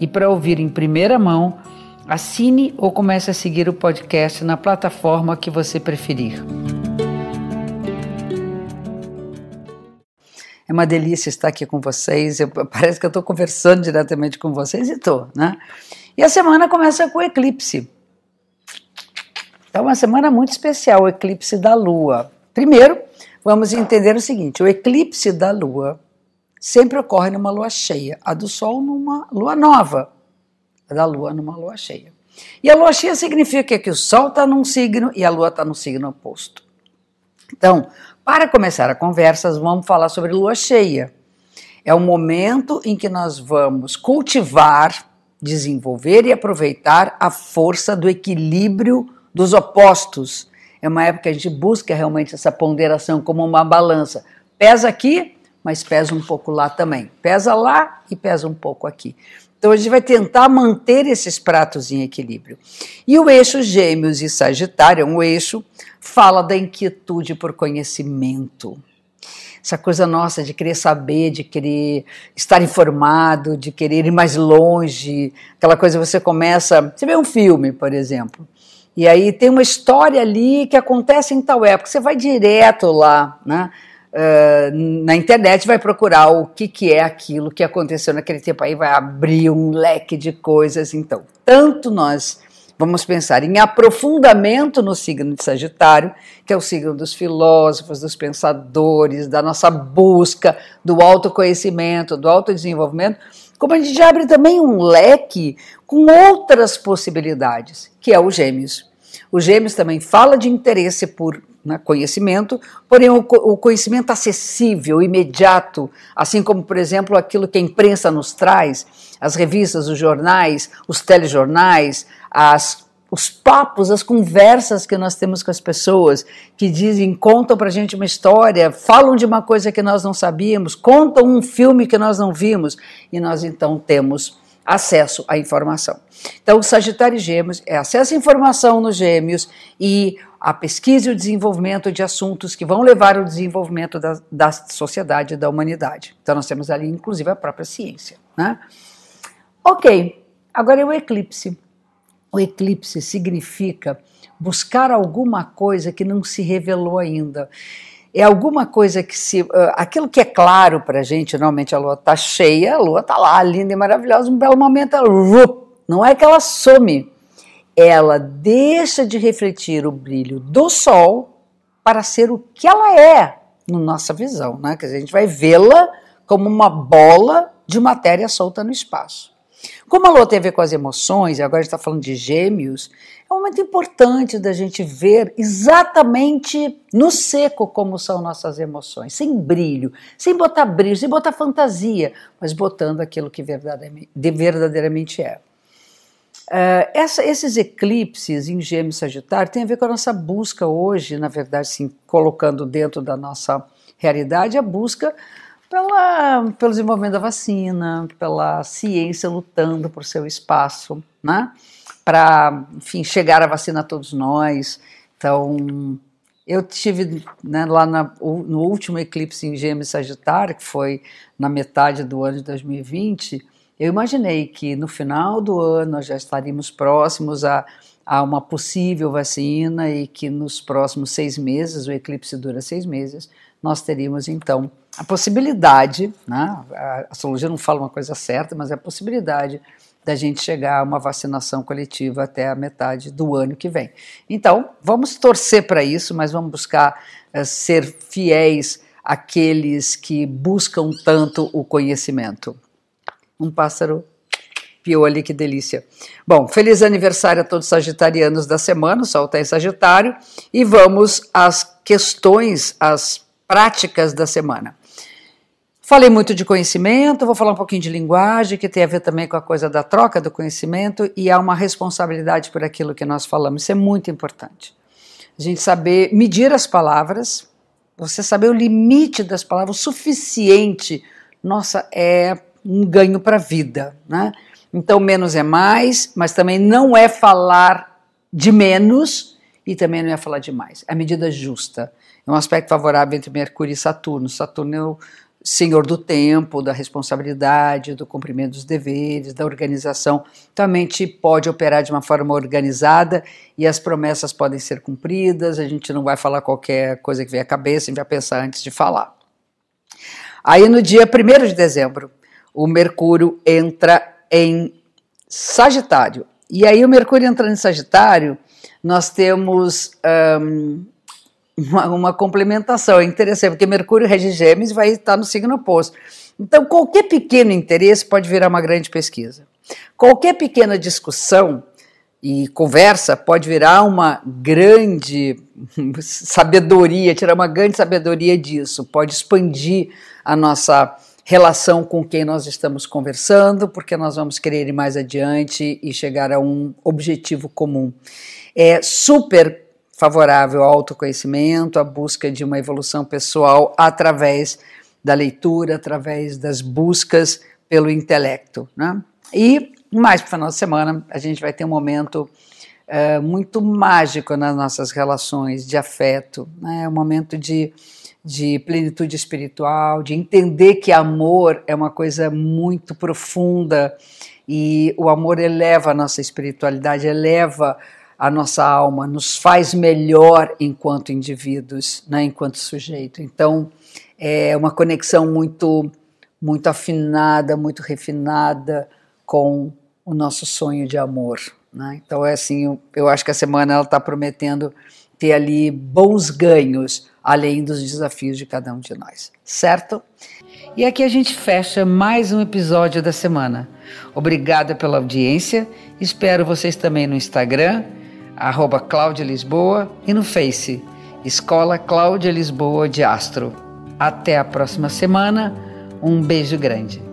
e para ouvir em primeira mão, assine ou comece a seguir o podcast na plataforma que você preferir. É uma delícia estar aqui com vocês. Eu, parece que eu estou conversando diretamente com vocês e estou, né? E a semana começa com o eclipse. É uma semana muito especial, o eclipse da Lua. Primeiro, vamos entender o seguinte: o eclipse da Lua sempre ocorre numa lua cheia, a do Sol numa lua nova, a da Lua numa lua cheia. E a lua cheia significa que o Sol está num signo e a Lua está no signo oposto. Então, para começar a conversa, vamos falar sobre lua cheia. É o momento em que nós vamos cultivar, desenvolver e aproveitar a força do equilíbrio dos opostos. É uma época que a gente busca realmente essa ponderação como uma balança. Pesa aqui, mas pesa um pouco lá também. Pesa lá e pesa um pouco aqui. Então a gente vai tentar manter esses pratos em equilíbrio. E o eixo Gêmeos e Sagitário é um eixo fala da inquietude por conhecimento. Essa coisa nossa de querer saber, de querer estar informado, de querer ir mais longe, aquela coisa você começa, você vê um filme, por exemplo, e aí tem uma história ali que acontece em tal época, você vai direto lá, né? Uh, na internet vai procurar o que, que é aquilo que aconteceu naquele tempo, aí vai abrir um leque de coisas. Então, tanto nós vamos pensar em aprofundamento no signo de Sagitário, que é o signo dos filósofos, dos pensadores, da nossa busca, do autoconhecimento, do autodesenvolvimento, como a gente abre também um leque com outras possibilidades, que é o Gêmeos. O Gêmeos também fala de interesse por né, conhecimento, porém o, o, conhecimento acessível, imediato, assim como, por exemplo, aquilo que a imprensa nos traz, as revistas, os jornais, os telejornais, as, os papos, as conversas que nós temos com as pessoas, que dizem, contam para a gente uma história, falam de uma coisa que nós não sabíamos, contam um filme que nós não vimos, e nós então temos acesso à informação. Então, o Sagitário e Gêmeos é acesso à informação nos Gêmeos e a pesquisa e o desenvolvimento de assuntos que vão levar ao desenvolvimento da, da sociedade, da humanidade. Então, nós temos ali, inclusive, a própria ciência. Né? Ok, agora é o eclipse. O eclipse significa buscar alguma coisa que não se revelou ainda é alguma coisa que se. Uh, aquilo que é claro para a gente, normalmente a lua está cheia, a lua está lá, linda e maravilhosa, um belo momento, ela, não é que ela some, ela deixa de refletir o brilho do sol para ser o que ela é, na nossa visão, né? Quer dizer, a gente vai vê-la como uma bola de matéria solta no espaço. Como a lua tem a ver com as emoções, e agora a gente está falando de gêmeos, é um momento importante da gente ver exatamente no seco como são nossas emoções, sem brilho, sem botar brilho, sem botar fantasia, mas botando aquilo que verdadeiramente, é. Uh, essa, esses eclipses em Gêmeos Sagitário têm a ver com a nossa busca hoje, na verdade, sim, colocando dentro da nossa realidade a busca pela, pelo desenvolvimento da vacina, pela ciência lutando por seu espaço, né? para, enfim, chegar a vacina a todos nós. Então, eu tive né, lá na, no último eclipse em Gêmeos Sagitário, que foi na metade do ano de 2020, eu imaginei que no final do ano nós já estaríamos próximos a, a uma possível vacina e que nos próximos seis meses, o eclipse dura seis meses, nós teríamos então a possibilidade, né, a astrologia não fala uma coisa certa, mas é a possibilidade da gente chegar a uma vacinação coletiva até a metade do ano que vem. Então, vamos torcer para isso, mas vamos buscar uh, ser fiéis àqueles que buscam tanto o conhecimento. Um pássaro piou ali, que delícia. Bom, feliz aniversário a todos os sagitarianos da semana, o sol está em Sagitário, e vamos às questões, às práticas da semana. Falei muito de conhecimento, vou falar um pouquinho de linguagem, que tem a ver também com a coisa da troca do conhecimento, e há uma responsabilidade por aquilo que nós falamos. Isso é muito importante. A gente saber medir as palavras, você saber o limite das palavras, o suficiente, nossa, é um ganho para a vida, né? Então, menos é mais, mas também não é falar de menos e também não é falar de mais. É a medida justa. É um aspecto favorável entre Mercúrio e Saturno. Saturno é senhor do tempo, da responsabilidade, do cumprimento dos deveres, da organização. Então a mente pode operar de uma forma organizada e as promessas podem ser cumpridas, a gente não vai falar qualquer coisa que vem à cabeça, a gente vai pensar antes de falar. Aí no dia 1 de dezembro, o Mercúrio entra em Sagitário. E aí o Mercúrio entrando em Sagitário, nós temos um, uma, uma, complementação. É interessante, porque Mercúrio rege Gêmeos vai estar no signo oposto. Então, qualquer pequeno interesse pode virar uma grande pesquisa. Qualquer pequena discussão e conversa pode virar uma grande sabedoria, tirar uma grande sabedoria disso, pode expandir a nossa relação com quem nós estamos conversando, porque nós vamos querer ir mais adiante e chegar a um objetivo comum. É super favorável ao autoconhecimento, à busca de uma evolução pessoal através da leitura, através das buscas pelo intelecto. Né? E mais para o final de semana, a gente vai ter um momento uh, muito mágico nas nossas relações de afeto, né? um momento de, de plenitude espiritual, de entender que amor é uma coisa muito profunda e o amor eleva a nossa espiritualidade, eleva a nossa alma, nos faz melhor enquanto indivíduos, né, enquanto sujeito. Então, é uma conexão muito, muito afinada, muito refinada com o nosso sonho de amor. Né? Então, é assim, eu, eu acho que a semana ela está prometendo ter ali bons ganhos, além dos desafios de cada um de nós, certo? E aqui a gente fecha mais um episódio da semana. Obrigada pela audiência. Espero vocês também no Instagram arroba Cláudia Lisboa e no Face, Escola Cláudia Lisboa de Astro. Até a próxima semana, um beijo grande.